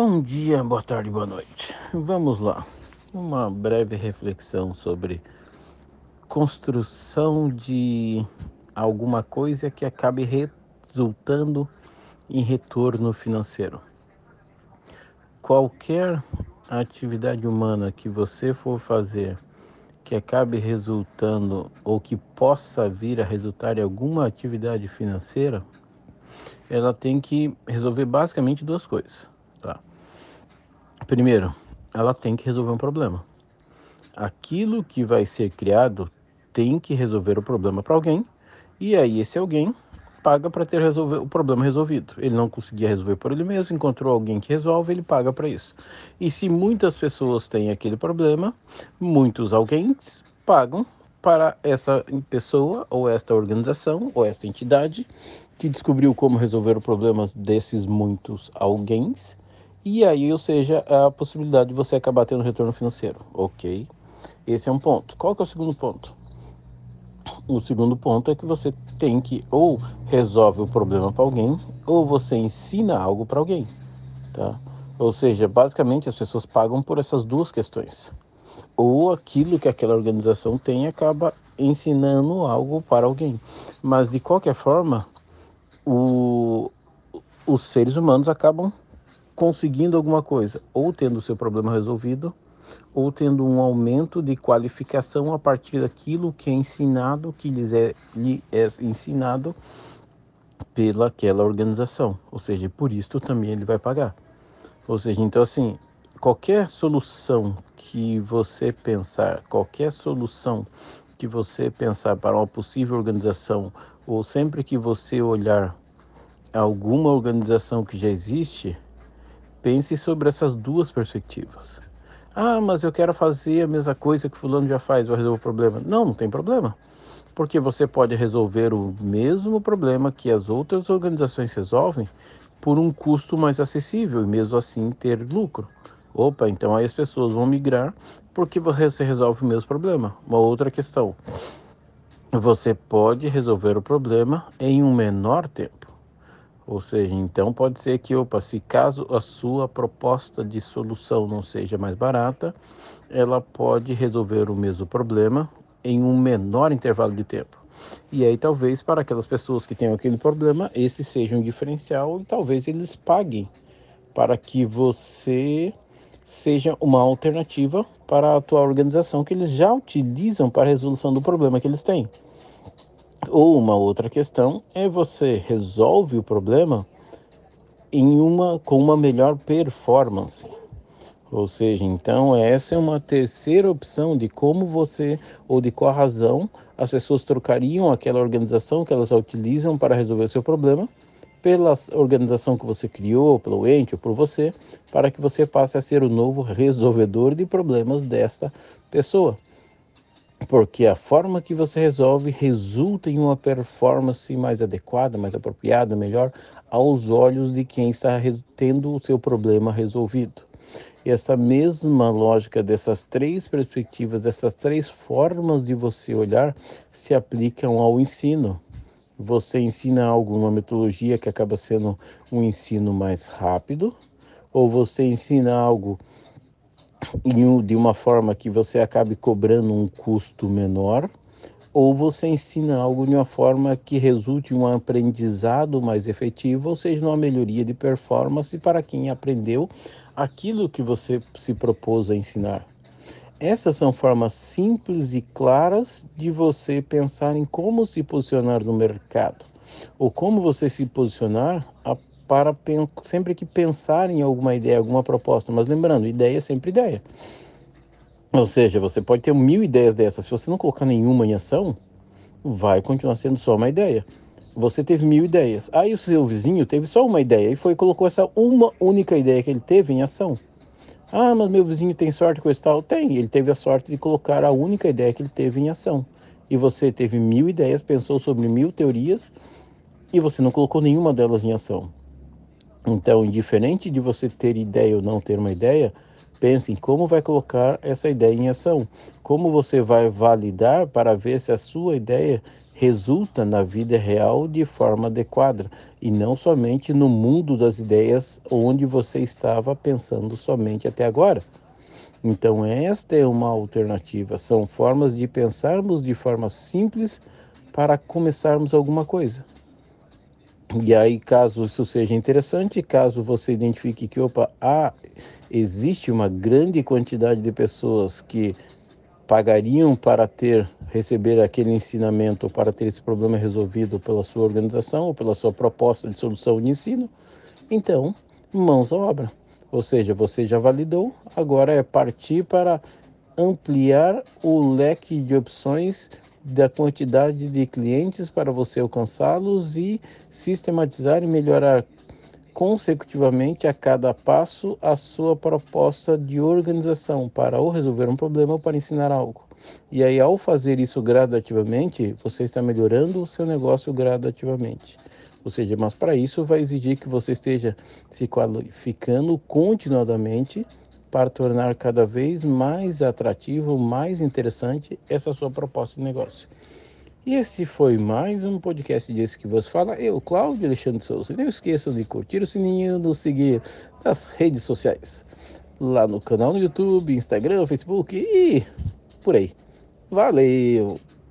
Bom dia, boa tarde, boa noite. Vamos lá. Uma breve reflexão sobre construção de alguma coisa que acabe resultando em retorno financeiro. Qualquer atividade humana que você for fazer que acabe resultando ou que possa vir a resultar em alguma atividade financeira, ela tem que resolver basicamente duas coisas, tá? Primeiro, ela tem que resolver um problema. Aquilo que vai ser criado tem que resolver o problema para alguém, e aí esse alguém paga para ter resolver, o problema resolvido. Ele não conseguia resolver por ele mesmo, encontrou alguém que resolve, ele paga para isso. E se muitas pessoas têm aquele problema, muitos alguém pagam para essa pessoa ou esta organização ou esta entidade que descobriu como resolver o problema desses muitos alguém e aí, ou seja, a possibilidade de você acabar tendo retorno financeiro. Ok? Esse é um ponto. Qual que é o segundo ponto? O segundo ponto é que você tem que ou resolve o problema para alguém ou você ensina algo para alguém, tá? Ou seja, basicamente as pessoas pagam por essas duas questões. Ou aquilo que aquela organização tem acaba ensinando algo para alguém. Mas de qualquer forma, o, os seres humanos acabam conseguindo alguma coisa, ou tendo o seu problema resolvido, ou tendo um aumento de qualificação a partir daquilo que é ensinado, que lhes é, lhe é ensinado pela aquela organização. Ou seja, por isso também ele vai pagar. Ou seja, então assim, qualquer solução que você pensar, qualquer solução que você pensar para uma possível organização, ou sempre que você olhar alguma organização que já existe, Pense sobre essas duas perspectivas. Ah, mas eu quero fazer a mesma coisa que fulano já faz, vou resolver o problema. Não, não tem problema. Porque você pode resolver o mesmo problema que as outras organizações resolvem por um custo mais acessível e mesmo assim ter lucro. Opa, então aí as pessoas vão migrar porque você resolve o mesmo problema. Uma outra questão. Você pode resolver o problema em um menor tempo. Ou seja, então pode ser que, opa, se caso a sua proposta de solução não seja mais barata, ela pode resolver o mesmo problema em um menor intervalo de tempo. E aí talvez para aquelas pessoas que têm aquele problema, esse seja um diferencial e talvez eles paguem para que você seja uma alternativa para a tua organização que eles já utilizam para a resolução do problema que eles têm. Ou uma outra questão é você resolve o problema em uma com uma melhor performance. Ou seja, então essa é uma terceira opção de como você ou de qual razão as pessoas trocariam aquela organização que elas utilizam para resolver o seu problema pela organização que você criou, pelo ente ou por você, para que você passe a ser o novo resolvedor de problemas desta pessoa porque a forma que você resolve resulta em uma performance mais adequada, mais apropriada, melhor aos olhos de quem está tendo o seu problema resolvido. E essa mesma lógica dessas três perspectivas, dessas três formas de você olhar, se aplicam ao ensino. Você ensina algo, uma metodologia que acaba sendo um ensino mais rápido, ou você ensina algo de uma forma que você acabe cobrando um custo menor, ou você ensina algo de uma forma que resulte em um aprendizado mais efetivo, ou seja, uma melhoria de performance para quem aprendeu aquilo que você se propôs a ensinar. Essas são formas simples e claras de você pensar em como se posicionar no mercado, ou como você se posicionar para sempre que pensar em alguma ideia, alguma proposta. Mas lembrando, ideia é sempre ideia. Ou seja, você pode ter mil ideias dessas. Se você não colocar nenhuma em ação, vai continuar sendo só uma ideia. Você teve mil ideias. Aí o seu vizinho teve só uma ideia e foi colocou essa uma única ideia que ele teve em ação. Ah, mas meu vizinho tem sorte com esse tal? Tem. Ele teve a sorte de colocar a única ideia que ele teve em ação. E você teve mil ideias, pensou sobre mil teorias e você não colocou nenhuma delas em ação. Então, indiferente de você ter ideia ou não ter uma ideia, pense em como vai colocar essa ideia em ação. Como você vai validar para ver se a sua ideia resulta na vida real de forma adequada e não somente no mundo das ideias onde você estava pensando somente até agora. Então, esta é uma alternativa. São formas de pensarmos de forma simples para começarmos alguma coisa. E aí, caso isso seja interessante, caso você identifique que, opa, ah, existe uma grande quantidade de pessoas que pagariam para ter receber aquele ensinamento para ter esse problema resolvido pela sua organização ou pela sua proposta de solução de ensino, então mãos à obra. Ou seja, você já validou, agora é partir para ampliar o leque de opções da quantidade de clientes para você alcançá-los e sistematizar e melhorar consecutivamente a cada passo a sua proposta de organização para ou resolver um problema ou para ensinar algo. E aí, ao fazer isso gradativamente, você está melhorando o seu negócio gradativamente. Ou seja, mas para isso vai exigir que você esteja se qualificando continuadamente para tornar cada vez mais atrativo, mais interessante essa sua proposta de negócio. E esse foi mais um podcast desse que você fala. Eu, Cláudio Alexandre Souza. Não esqueçam de curtir o sininho, nos seguir nas redes sociais. Lá no canal no YouTube, Instagram, Facebook e por aí. Valeu!